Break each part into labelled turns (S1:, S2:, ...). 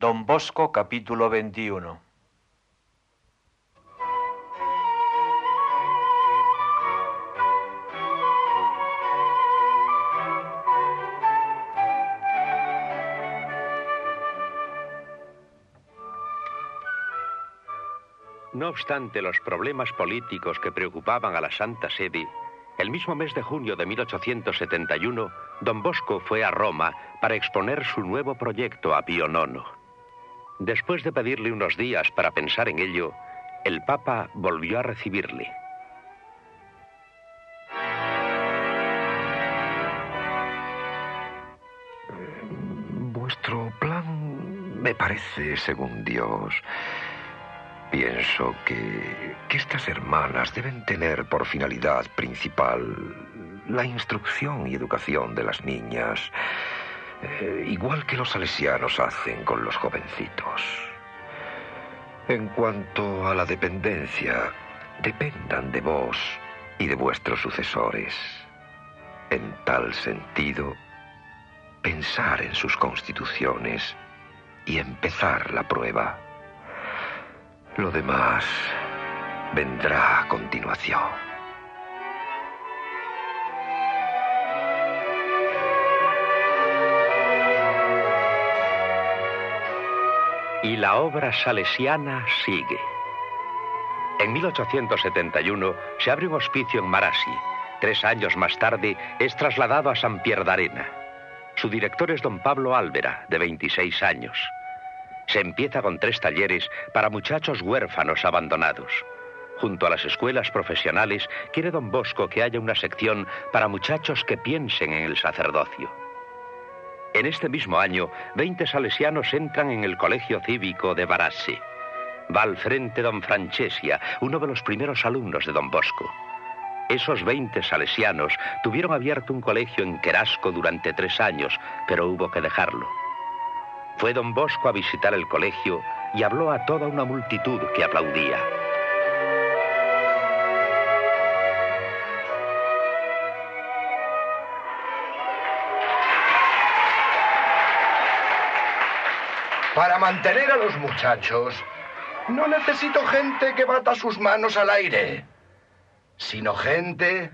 S1: Don Bosco capítulo 21
S2: No obstante los problemas políticos que preocupaban a la Santa Sede, el mismo mes de junio de 1871, don Bosco fue a Roma para exponer su nuevo proyecto a Pío IX. Después de pedirle unos días para pensar en ello, el Papa volvió a recibirle.
S3: Vuestro plan me parece, según Dios, Pienso que, estas hermanas deben tener por finalidad principal la instrucción y educación de las niñas, eh, igual que los salesianos hacen con los jovencitos. En cuanto a la dependencia, dependan de vos y de vuestros sucesores. En tal sentido, pensar en sus constituciones y empezar la prueba. Lo demás vendrá a continuación.
S2: Y la obra salesiana sigue. En 1871 se abre un hospicio en Marasi. Tres años más tarde es trasladado a San Arena. Su director es don Pablo Álvera, de 26 años. Se empieza con tres talleres para muchachos huérfanos abandonados. Junto a las escuelas profesionales, quiere don Bosco que haya una sección para muchachos que piensen en el sacerdocio. En este mismo año, 20 salesianos entran en el colegio cívico de Barassi. Va al frente don Francesia, uno de los primeros alumnos de don Bosco. Esos 20 salesianos tuvieron abierto un colegio en Querasco durante tres años, pero hubo que dejarlo. Fue don Bosco a visitar el colegio y habló a toda una multitud que aplaudía.
S4: Mantener a los muchachos, no necesito gente que bata sus manos al aire, sino gente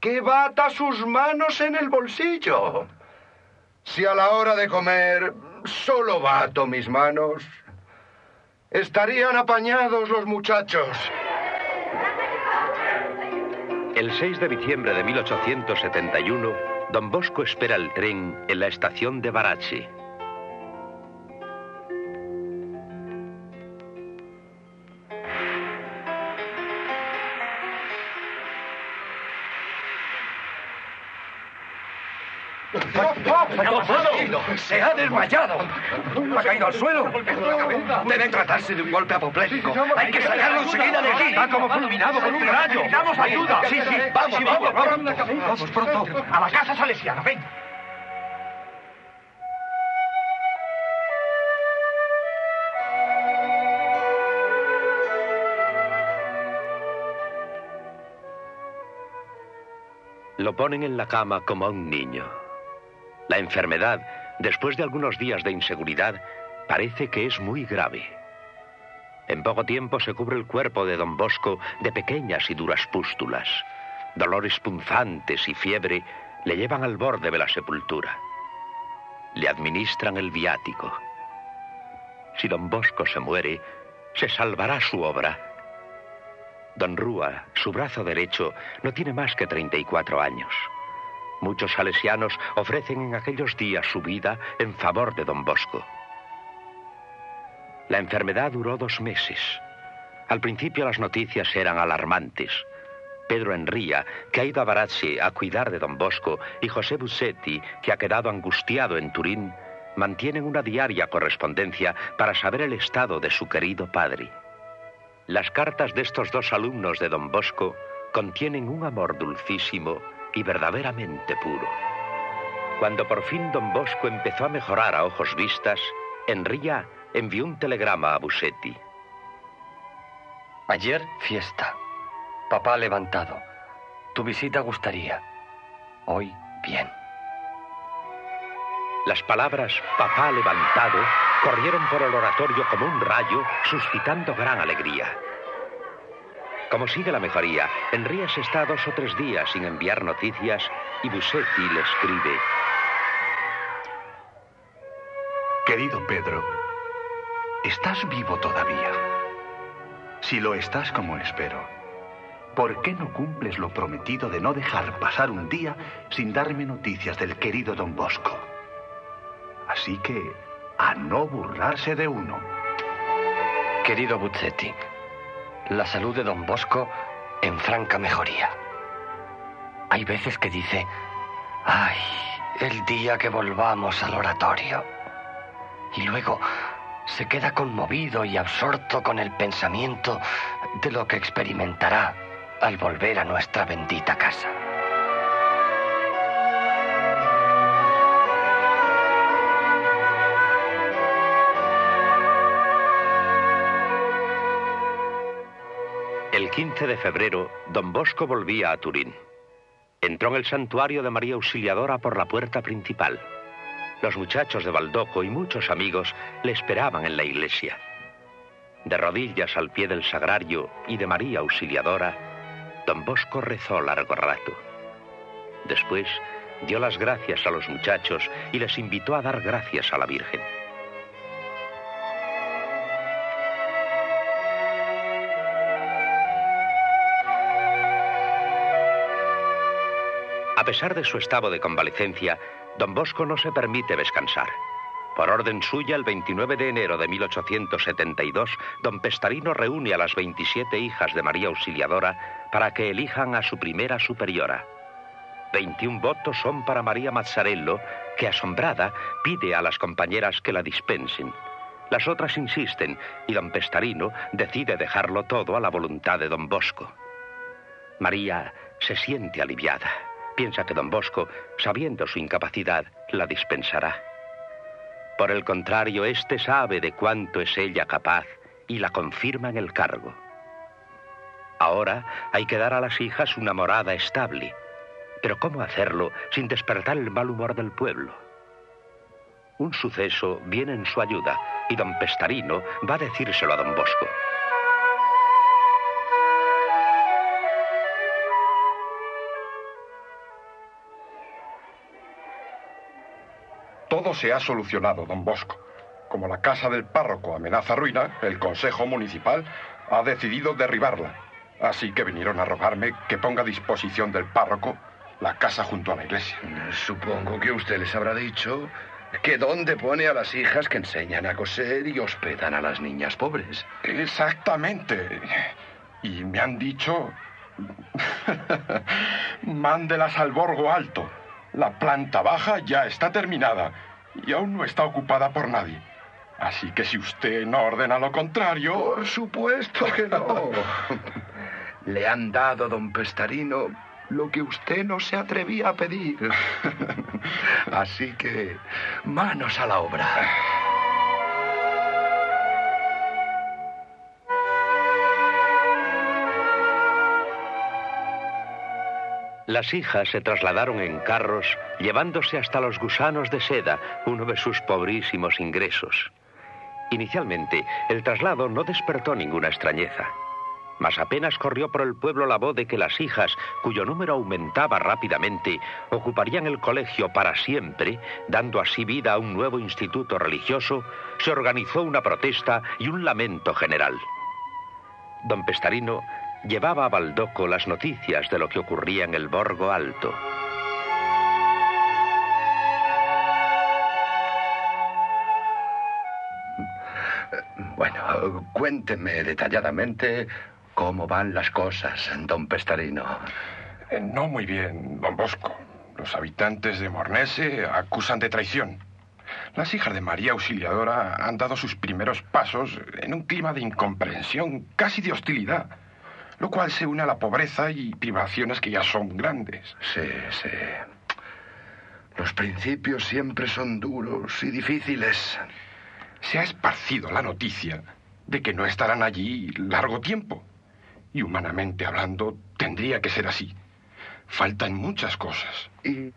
S4: que bata sus manos en el bolsillo. Si a la hora de comer solo bato mis manos, estarían apañados los muchachos.
S2: El 6 de diciembre de 1871, don Bosco espera el tren en la estación de Barachi.
S4: ¡Se ha desmayado! ¡Ha caído al suelo! Debe tratarse de un golpe apoplético. ¡Hay que sacarlo enseguida de aquí!
S5: Está como fulminado por un rayo.
S4: ¡Necesitamos ayuda! Sí, sí, vamos, vamos, vamos.
S5: Vamos pronto. A la casa salesiana, ven.
S2: Lo ponen en la cama como a un niño. La enfermedad, después de algunos días de inseguridad, parece que es muy grave. En poco tiempo se cubre el cuerpo de don Bosco de pequeñas y duras pústulas. Dolores punzantes y fiebre le llevan al borde de la sepultura. Le administran el viático. Si don Bosco se muere, se salvará su obra. Don Rúa, su brazo derecho, no tiene más que 34 años. Muchos salesianos ofrecen en aquellos días su vida en favor de don Bosco. La enfermedad duró dos meses. Al principio las noticias eran alarmantes. Pedro Enría, que ha ido a Barazzi a cuidar de don Bosco, y José Bussetti, que ha quedado angustiado en Turín, mantienen una diaria correspondencia para saber el estado de su querido padre. Las cartas de estos dos alumnos de don Bosco contienen un amor dulcísimo y verdaderamente puro. Cuando por fin don Bosco empezó a mejorar a ojos vistas, Enría envió un telegrama a Busetti.
S6: Ayer fiesta. Papá levantado. Tu visita gustaría. Hoy bien.
S2: Las palabras papá levantado corrieron por el oratorio como un rayo, suscitando gran alegría. Como sigue la mejoría, Enrías está dos o tres días sin enviar noticias y Busetti le escribe.
S7: Querido Pedro, estás vivo todavía. Si lo estás como espero, ¿por qué no cumples lo prometido de no dejar pasar un día sin darme noticias del querido don Bosco? Así que, a no burlarse de uno.
S6: Querido Buzzetti, la salud de don Bosco en franca mejoría. Hay veces que dice, ay, el día que volvamos al oratorio. Y luego se queda conmovido y absorto con el pensamiento de lo que experimentará al volver a nuestra bendita casa.
S2: 15 de febrero, don Bosco volvía a Turín. Entró en el santuario de María Auxiliadora por la puerta principal. Los muchachos de Baldoco y muchos amigos le esperaban en la iglesia. De rodillas al pie del sagrario y de María Auxiliadora, don Bosco rezó largo rato. Después dio las gracias a los muchachos y les invitó a dar gracias a la Virgen. Pesar de su estado de convalecencia, don Bosco no se permite descansar. Por orden suya, el 29 de enero de 1872, don Pestarino reúne a las 27 hijas de María Auxiliadora para que elijan a su primera superiora. 21 votos son para María Mazzarello, que asombrada pide a las compañeras que la dispensen. Las otras insisten y don Pestarino decide dejarlo todo a la voluntad de don Bosco. María se siente aliviada. Piensa que don Bosco, sabiendo su incapacidad, la dispensará. Por el contrario, éste sabe de cuánto es ella capaz y la confirma en el cargo. Ahora hay que dar a las hijas una morada estable. Pero ¿cómo hacerlo sin despertar el mal humor del pueblo? Un suceso viene en su ayuda y don Pestarino va a decírselo a don Bosco.
S8: Todo se ha solucionado, don Bosco. Como la casa del párroco amenaza ruina, el Consejo Municipal ha decidido derribarla. Así que vinieron a rogarme que ponga a disposición del párroco la casa junto a la iglesia.
S4: Supongo que usted les habrá dicho que dónde pone a las hijas que enseñan a coser y hospedan a las niñas pobres.
S8: Exactamente. Y me han dicho... Mándelas al Borgo Alto. La planta baja ya está terminada y aún no está ocupada por nadie. Así que si usted no ordena lo contrario...
S4: Por supuesto que no. Le han dado, don Pestarino, lo que usted no se atrevía a pedir. Así que, manos a la obra.
S2: Las hijas se trasladaron en carros, llevándose hasta los gusanos de seda, uno de sus pobrísimos ingresos. Inicialmente, el traslado no despertó ninguna extrañeza. Mas apenas corrió por el pueblo la voz de que las hijas, cuyo número aumentaba rápidamente, ocuparían el colegio para siempre, dando así vida a un nuevo instituto religioso, se organizó una protesta y un lamento general. Don Pestarino llevaba a Baldoco las noticias de lo que ocurría en el Borgo Alto.
S4: Bueno, cuénteme detalladamente cómo van las cosas, don Pestarino.
S8: Eh, No muy bien, don Bosco. Los habitantes de Mornese acusan de traición. Las hijas de María Auxiliadora han dado sus primeros pasos en un clima de incomprensión, casi de hostilidad, lo cual se une a la pobreza y privaciones que ya son grandes.
S4: Sí, sí. Los principios siempre son duros y difíciles.
S8: Se ha esparcido la noticia de que no estarán allí largo tiempo. Y humanamente hablando, tendría que ser así. Faltan muchas cosas.
S4: ¿Y,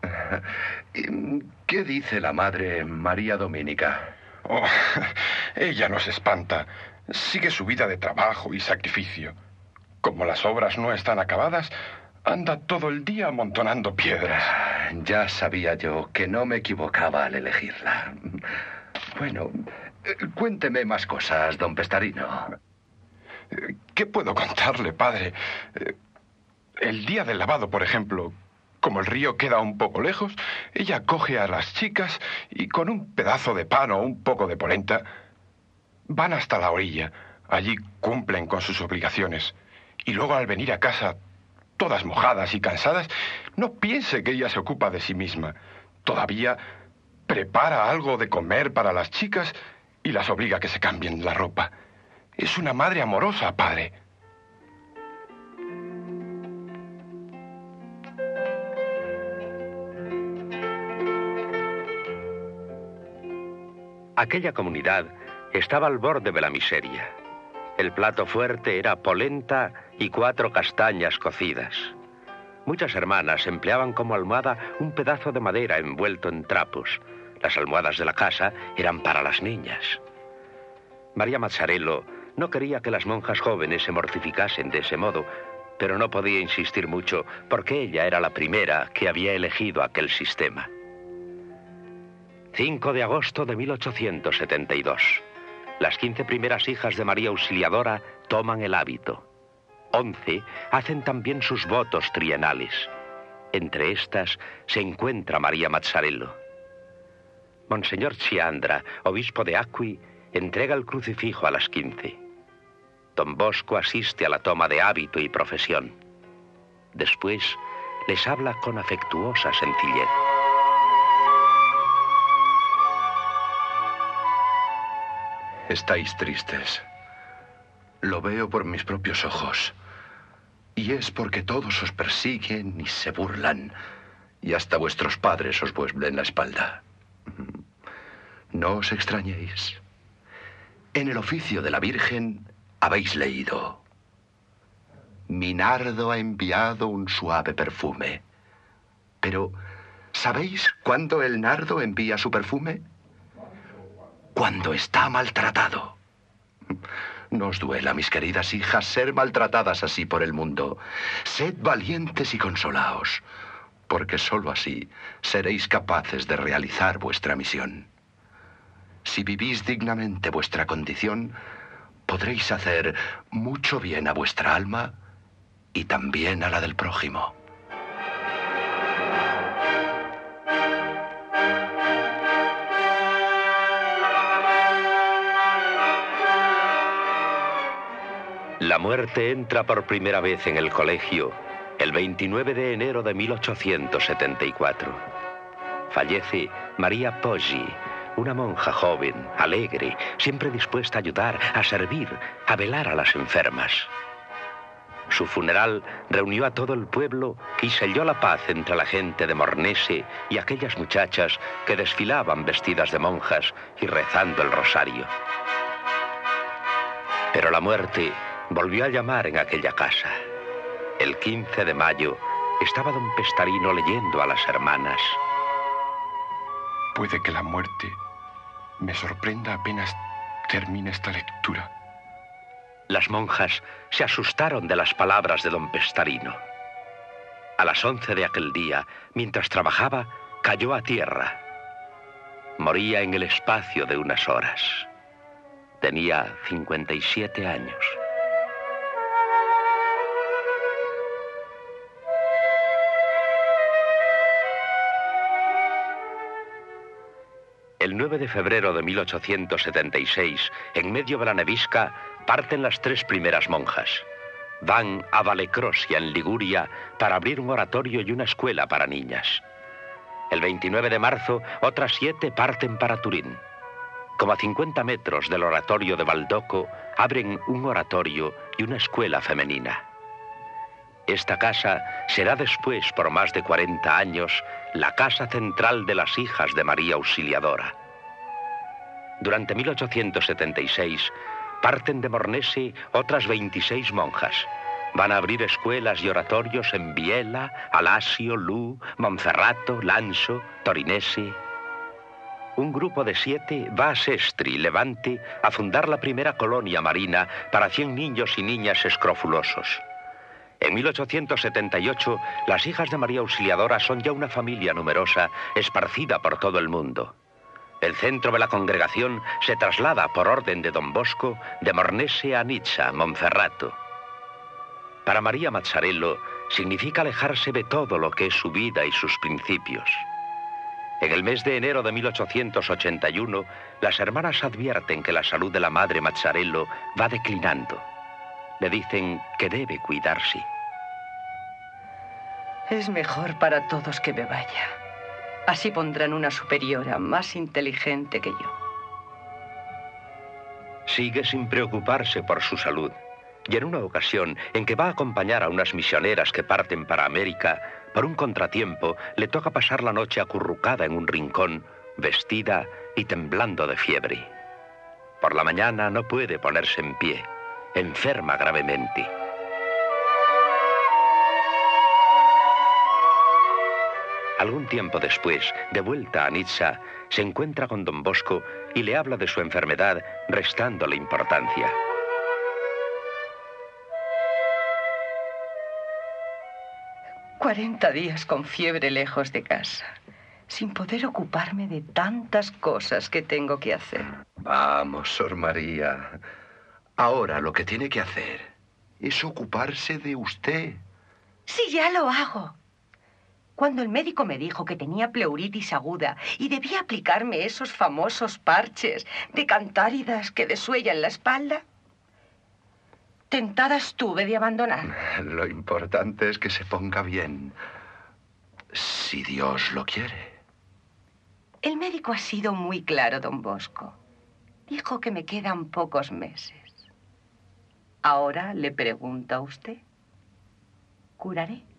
S4: y qué dice la madre María Doménica?
S8: Oh, ella no se espanta. Sigue su vida de trabajo y sacrificio. Como las obras no están acabadas, anda todo el día amontonando piedras.
S4: Ya sabía yo que no me equivocaba al elegirla. Bueno, eh, cuénteme más cosas, don Pestarino.
S8: ¿Qué puedo contarle, padre? Eh, El día del lavado, por ejemplo, como el río queda un poco lejos, ella coge a las chicas y con un pedazo de pan o un poco de polenta van hasta la orilla. Allí cumplen con sus obligaciones. Y luego al venir a casa, todas mojadas y cansadas, no piense que ella se ocupa de sí misma. Todavía prepara algo de comer para las chicas y las obliga a que se cambien la ropa. Es una madre amorosa, padre.
S2: Aquella comunidad estaba al borde de la miseria. El plato fuerte era polenta y cuatro castañas cocidas. Muchas hermanas empleaban como almohada un pedazo de madera envuelto en trapos. Las almohadas de la casa eran para las niñas. María Mazzarello no quería que las monjas jóvenes se mortificasen de ese modo, pero no podía insistir mucho porque ella era la primera que había elegido aquel sistema. 5 de agosto de 1872. Las 15 primeras hijas de María Auxiliadora toman el hábito. 11 hacen también sus votos trienales. Entre estas se encuentra María Mazzarello. Monseñor Chiandra, obispo de Acqui, entrega el crucifijo a las 15. Don Bosco asiste a la toma de hábito y profesión. Después les habla con afectuosa sencillez.
S4: Estáis tristes. Lo veo por mis propios ojos. Y es porque todos os persiguen y se burlan. Y hasta vuestros padres os vuelven la espalda. No os extrañéis. En el oficio de la Virgen habéis leído. Mi nardo ha enviado un suave perfume. Pero, ¿sabéis cuándo el nardo envía su perfume? Cuando está maltratado. No os duela, mis queridas hijas, ser maltratadas así por el mundo. Sed valientes y consolaos, porque sólo así seréis capaces de realizar vuestra misión. Si vivís dignamente vuestra condición, podréis hacer mucho bien a vuestra alma y también a la del prójimo.
S2: La muerte entra por primera vez en el colegio el 29 de enero de 1874. Fallece María Poggi, una monja joven, alegre, siempre dispuesta a ayudar, a servir, a velar a las enfermas. Su funeral reunió a todo el pueblo y selló la paz entre la gente de Mornese y aquellas muchachas que desfilaban vestidas de monjas y rezando el rosario. Pero la muerte volvió a llamar en aquella casa. El 15 de mayo estaba don Pestarino leyendo a las hermanas.
S8: Puede que la muerte me sorprenda apenas termine esta lectura.
S2: Las monjas se asustaron de las palabras de don Pestarino. A las once de aquel día, mientras trabajaba, cayó a tierra. Moría en el espacio de unas horas. Tenía 57 años. 9 de febrero de 1876, en medio de la nevisca, parten las tres primeras monjas. Van a Valecrosia, en Liguria, para abrir un oratorio y una escuela para niñas. El 29 de marzo, otras siete parten para Turín. Como a 50 metros del oratorio de Baldoco, abren un oratorio y una escuela femenina. Esta casa será después, por más de 40 años, la casa central de las hijas de María Auxiliadora. Durante 1876 parten de Mornese otras 26 monjas. Van a abrir escuelas y oratorios en Biela, Alasio, Lu, Monferrato, Lanso, Torinese. un grupo de siete va a Sestri, Levante, a fundar la primera colonia marina para 100 niños y niñas escrofulosos. En 1878, las hijas de María Auxiliadora son ya una familia numerosa, esparcida por todo el mundo. El centro de la congregación se traslada por orden de don Bosco de Mornese a Nizza, Monferrato. Para María Mazzarello significa alejarse de todo lo que es su vida y sus principios. En el mes de enero de 1881, las hermanas advierten que la salud de la madre Mazzarello va declinando. Le dicen que debe cuidarse.
S9: Es mejor para todos que me vaya. Así pondrán una superiora más inteligente que yo.
S2: Sigue sin preocuparse por su salud. Y en una ocasión en que va a acompañar a unas misioneras que parten para América, por un contratiempo le toca pasar la noche acurrucada en un rincón, vestida y temblando de fiebre. Por la mañana no puede ponerse en pie enferma gravemente. Algún tiempo después, de vuelta a Nizza, se encuentra con don Bosco y le habla de su enfermedad, restándole importancia.
S9: Cuarenta días con fiebre lejos de casa, sin poder ocuparme de tantas cosas que tengo que hacer.
S4: Vamos, Sor María. Ahora lo que tiene que hacer es ocuparse de usted.
S9: Sí, ya lo hago. Cuando el médico me dijo que tenía pleuritis aguda y debía aplicarme esos famosos parches de cantáridas que desuellan la espalda, tentada estuve de abandonar.
S4: Lo importante es que se ponga bien. Si Dios lo quiere.
S9: El médico ha sido muy claro, don Bosco. Dijo que me quedan pocos meses. Ahora le pregunta a usted. ¿Curaré?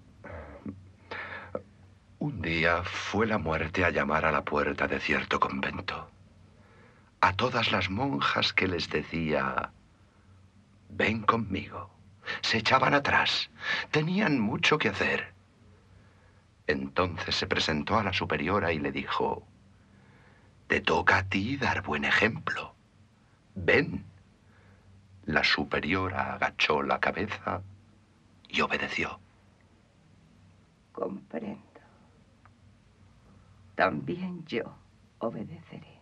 S4: Un día fue la muerte a llamar a la puerta de cierto convento. A todas las monjas que les decía, ven conmigo. Se echaban atrás. Tenían mucho que hacer. Entonces se presentó a la superiora y le dijo, te toca a ti dar buen ejemplo. Ven. La superiora agachó la cabeza y obedeció.
S9: Comprendo. También yo obedeceré.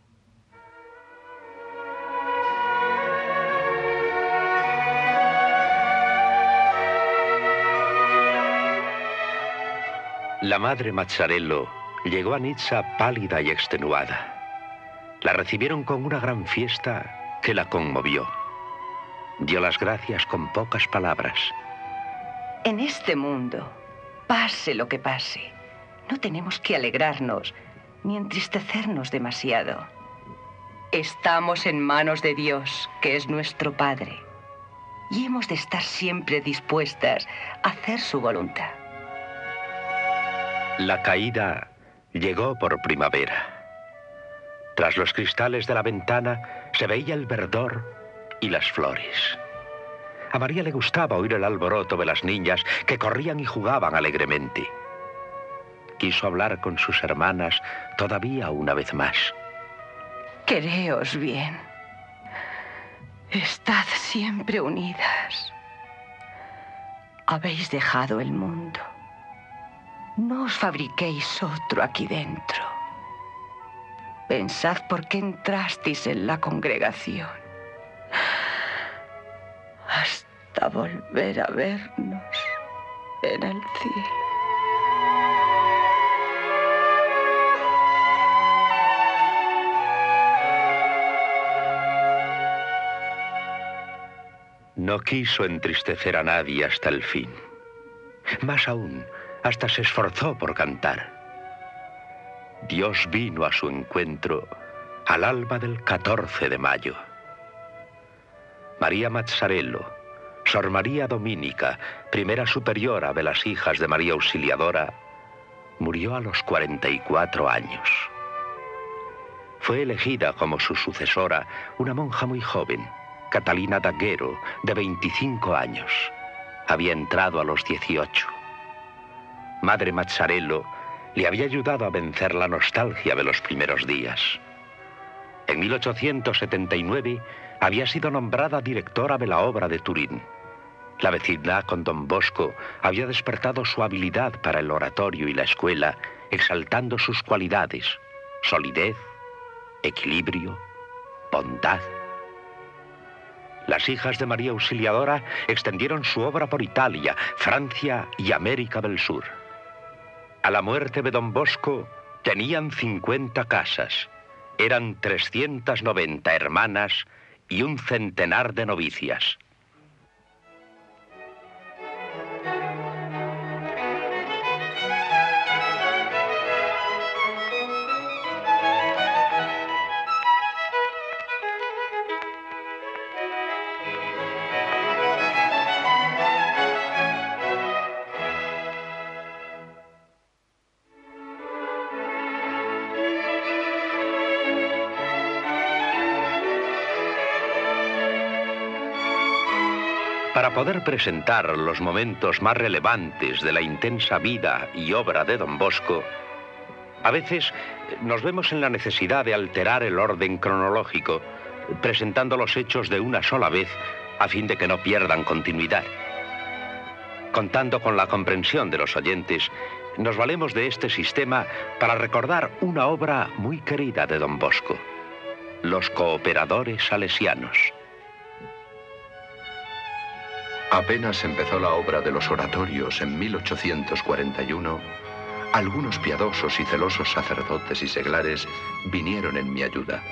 S2: La madre Mazzarello llegó a Nizza pálida y extenuada. La recibieron con una gran fiesta que la conmovió dio las gracias con pocas palabras.
S9: En este mundo, pase lo que pase, no tenemos que alegrarnos ni entristecernos demasiado. Estamos en manos de Dios, que es nuestro Padre, y hemos de estar siempre dispuestas a hacer su voluntad.
S2: La caída llegó por primavera. Tras los cristales de la ventana se veía el verdor y las flores. A María le gustaba oír el alboroto de las niñas que corrían y jugaban alegremente. Quiso hablar con sus hermanas todavía una vez más.
S9: Quereos bien. Estad siempre unidas. Habéis dejado el mundo. No os fabriquéis otro aquí dentro. Pensad por qué entrasteis en la congregación hasta volver a vernos en el cielo.
S2: No quiso entristecer a nadie hasta el fin. Más aún, hasta se esforzó por cantar. Dios vino a su encuentro al alba del 14 de mayo. María Mazzarello, Sor María Dominica, primera superiora de las hijas de María Auxiliadora, murió a los 44 años. Fue elegida como su sucesora una monja muy joven, Catalina Daguero, de 25 años. Había entrado a los 18. Madre Mazzarello le había ayudado a vencer la nostalgia de los primeros días. En 1879 había sido nombrada directora de la obra de Turín. La vecindad con don Bosco había despertado su habilidad para el oratorio y la escuela, exaltando sus cualidades, solidez, equilibrio, bondad. Las hijas de María Auxiliadora extendieron su obra por Italia, Francia y América del Sur. A la muerte de don Bosco tenían 50 casas, eran 390 hermanas y un centenar de novicias. Para poder presentar los momentos más relevantes de la intensa vida y obra de don Bosco, a veces nos vemos en la necesidad de alterar el orden cronológico, presentando los hechos de una sola vez a fin de que no pierdan continuidad. Contando con la comprensión de los oyentes, nos valemos de este sistema para recordar una obra muy querida de don Bosco, Los Cooperadores Salesianos.
S4: Apenas empezó la obra de los oratorios en 1841, algunos piadosos y celosos sacerdotes y seglares vinieron en mi ayuda.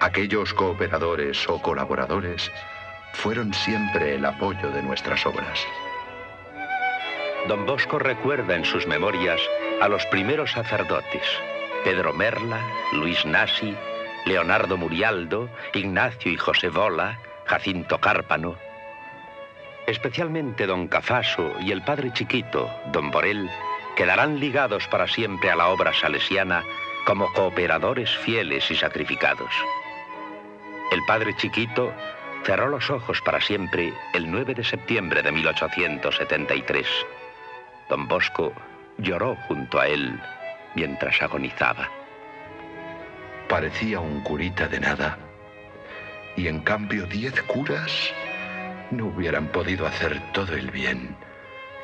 S4: Aquellos cooperadores o colaboradores fueron siempre el apoyo de nuestras obras.
S2: Don Bosco recuerda en sus memorias a los primeros sacerdotes, Pedro Merla, Luis Nasi, Leonardo Murialdo, Ignacio y José Vola, Jacinto Cárpano, Especialmente don Cafaso y el padre chiquito, don Borel, quedarán ligados para siempre a la obra salesiana como cooperadores fieles y sacrificados. El padre chiquito cerró los ojos para siempre el 9 de septiembre de 1873. Don Bosco lloró junto a él mientras agonizaba.
S4: Parecía un curita de nada y en cambio diez curas no hubieran podido hacer todo el bien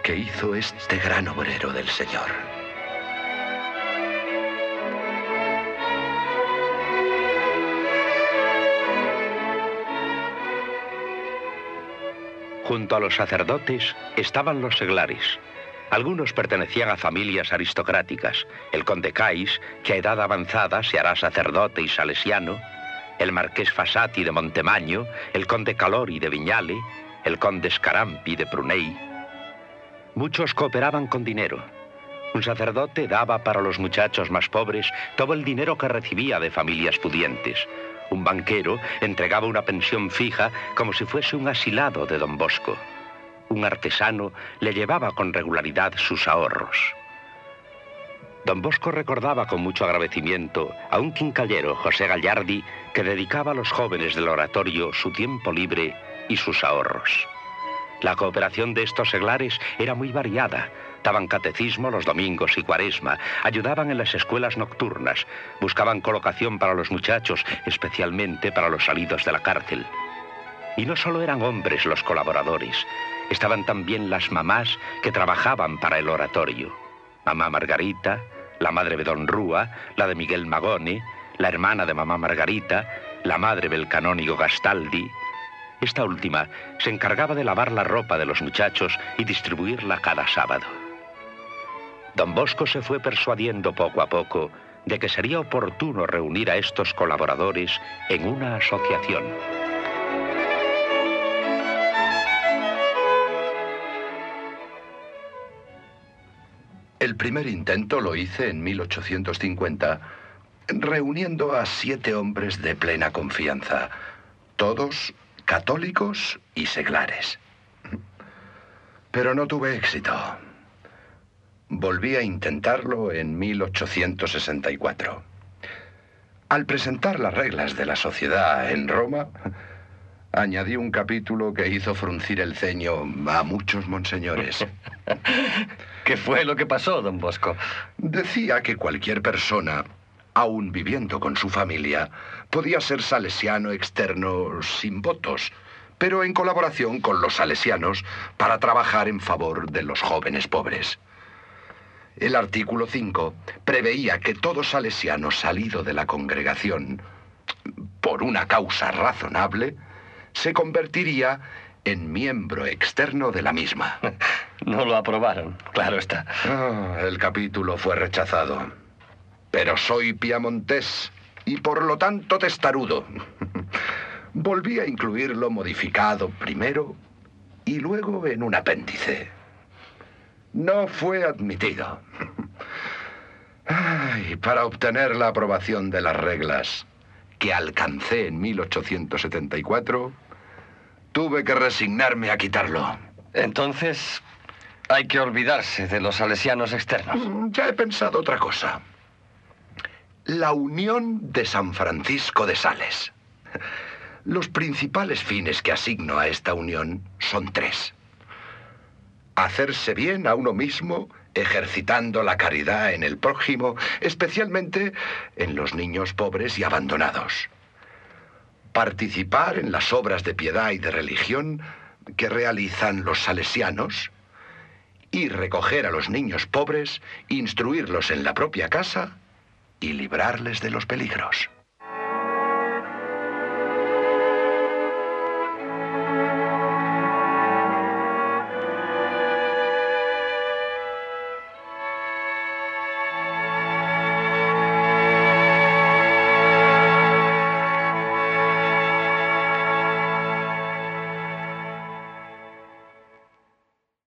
S4: que hizo este gran obrero del Señor.
S2: Junto a los sacerdotes estaban los seglares. Algunos pertenecían a familias aristocráticas. El conde Cais, que a edad avanzada se hará sacerdote y salesiano, el marqués Fasati de Montemaño, el conde Calori de Viñale, el conde Scarampi de Prunei. Muchos cooperaban con dinero. Un sacerdote daba para los muchachos más pobres todo el dinero que recibía de familias pudientes. Un banquero entregaba una pensión fija como si fuese un asilado de don Bosco. Un artesano le llevaba con regularidad sus ahorros. Don Bosco recordaba con mucho agradecimiento a un quincallero, José Gallardi, que dedicaba a los jóvenes del oratorio su tiempo libre y sus ahorros. La cooperación de estos seglares era muy variada. Daban catecismo los domingos y cuaresma, ayudaban en las escuelas nocturnas, buscaban colocación para los muchachos, especialmente para los salidos de la cárcel. Y no solo eran hombres los colaboradores, estaban también las mamás que trabajaban para el oratorio. Mamá Margarita, la madre de Don Rúa, la de Miguel Magone, la hermana de mamá Margarita, la madre del canónigo Gastaldi. Esta última se encargaba de lavar la ropa de los muchachos y distribuirla cada sábado. Don Bosco se fue persuadiendo poco a poco de que sería oportuno reunir a estos colaboradores en una asociación.
S4: El primer intento lo hice en 1850, reuniendo a siete hombres de plena confianza, todos católicos y seglares. Pero no tuve éxito. Volví a intentarlo en 1864. Al presentar las reglas de la sociedad en Roma, añadí un capítulo que hizo fruncir el ceño a muchos monseñores.
S6: ¿Qué fue lo que pasó, don Bosco?
S4: Decía que cualquier persona aun viviendo con su familia, podía ser salesiano externo sin votos, pero en colaboración con los salesianos para trabajar en favor de los jóvenes pobres. El artículo 5 preveía que todo salesiano salido de la congregación, por una causa razonable, se convertiría en miembro externo de la misma.
S6: No lo aprobaron, claro está.
S4: Ah, el capítulo fue rechazado. Pero soy piamontés y por lo tanto testarudo. Volví a incluirlo modificado primero y luego en un apéndice. No fue admitido. Ay, para obtener la aprobación de las reglas que alcancé en 1874, tuve que resignarme a quitarlo.
S6: Entonces, hay que olvidarse de los salesianos externos.
S4: Ya he pensado otra cosa. La Unión de San Francisco de Sales. Los principales fines que asigno a esta unión son tres. Hacerse bien a uno mismo ejercitando la caridad en el prójimo, especialmente en los niños pobres y abandonados. Participar en las obras de piedad y de religión que realizan los salesianos y recoger a los niños pobres, instruirlos en la propia casa y librarles de los peligros.